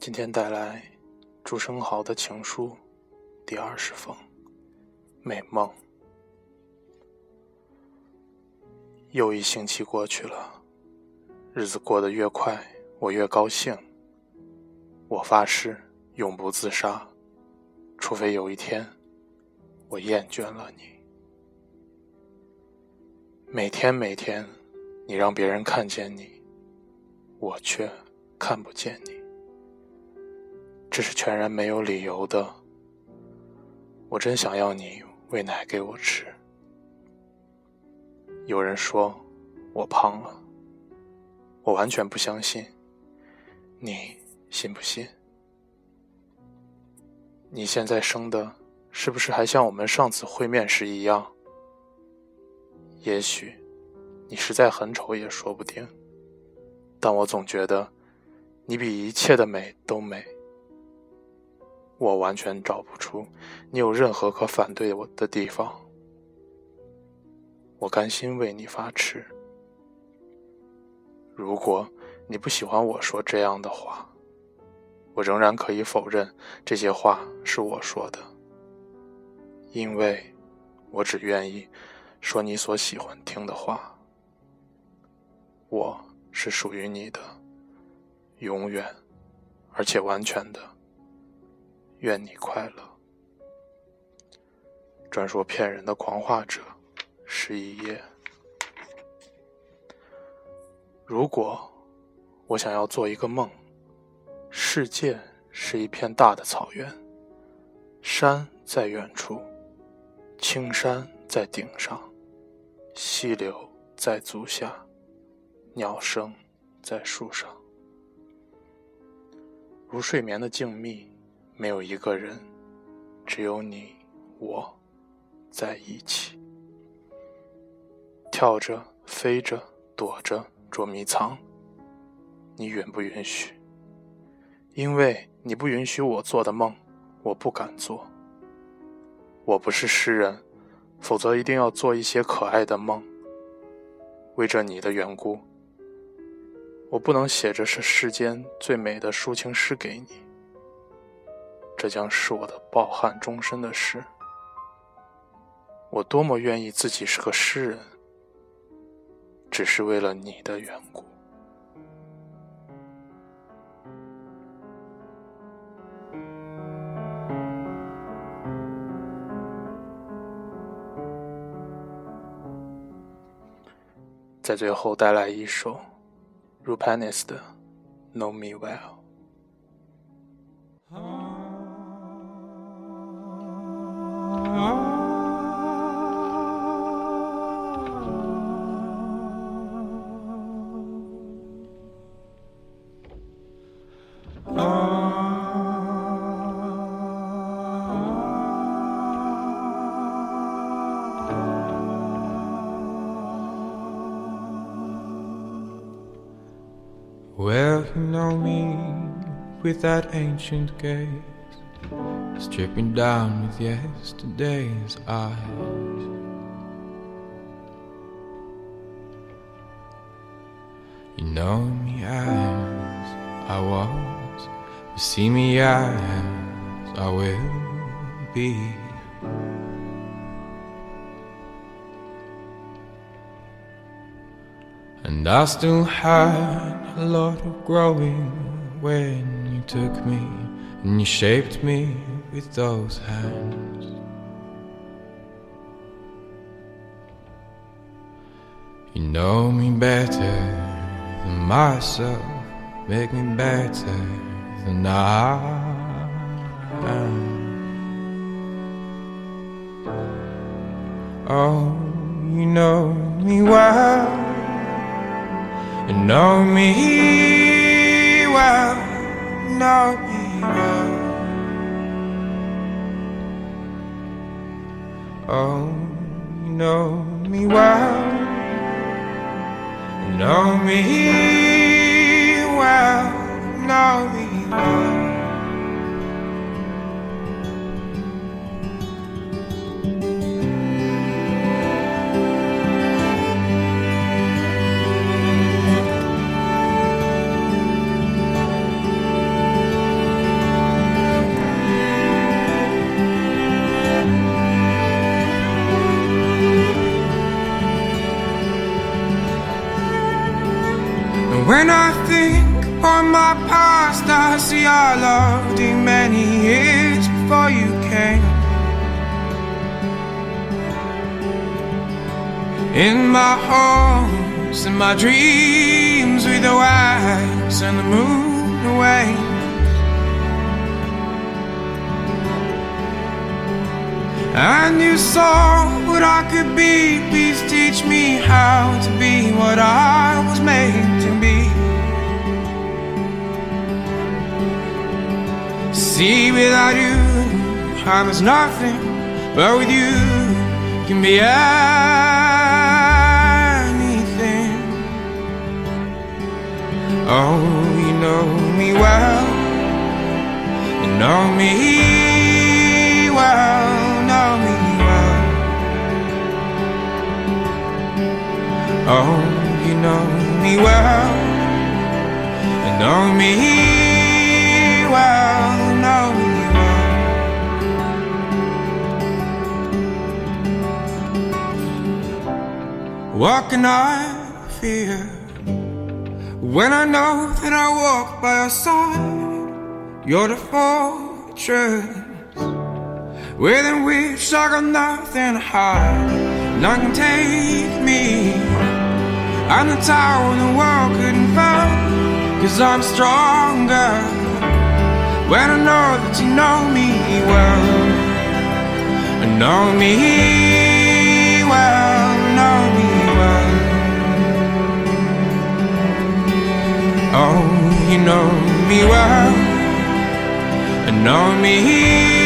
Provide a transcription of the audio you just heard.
今天带来朱生豪的情书第二十封，美梦。又一星期过去了，日子过得越快，我越高兴。我发誓永不自杀，除非有一天我厌倦了你。每天每天，你让别人看见你，我却看不见你，这是全然没有理由的。我真想要你喂奶给我吃。有人说我胖了，我完全不相信。你信不信？你现在生的，是不是还像我们上次会面时一样？也许，你实在很丑也说不定，但我总觉得，你比一切的美都美。我完全找不出你有任何可反对我的地方，我甘心为你发痴。如果你不喜欢我说这样的话，我仍然可以否认这些话是我说的，因为我只愿意。说你所喜欢听的话，我是属于你的，永远，而且完全的。愿你快乐。专说骗人的狂话者，十一页。如果我想要做一个梦，世界是一片大的草原，山在远处，青山在顶上。溪流在足下，鸟声在树上，如睡眠的静谧，没有一个人，只有你我在一起，跳着、飞着、躲着、捉迷藏。你允不允许？因为你不允许我做的梦，我不敢做。我不是诗人。否则，一定要做一些可爱的梦。为着你的缘故，我不能写着是世间最美的抒情诗给你。这将是我的抱憾终身的事。我多么愿意自己是个诗人，只是为了你的缘故。在最后带来一首 Rupanis 的《Know Me Well》。Well, you know me with that ancient gaze, stripping down with yesterday's eyes. You know me as I was, you see me as I will be. And I still had a lot of growing when you took me and you shaped me with those hands. You know me better than myself, make me better than I am. Oh, you know me well you know me well, oh, know me well. Oh, know me well, know me I think on my past, I see I loved did many years before you came. In my hopes and my dreams, with the wax and the moon away. And you saw what I could be. Please teach me how to be what I was made Without you, I was nothing, but with you, can be anything. Oh, you know me well, you know me well, know me well. Oh, you know me well, you know me well, What can I fear when I know that I walk by your side? You're the fortress within which I got nothing to hide. None can take me. I'm the tower the world couldn't fall. Cause I'm stronger when I know that you know me well. Know me you know me well, know me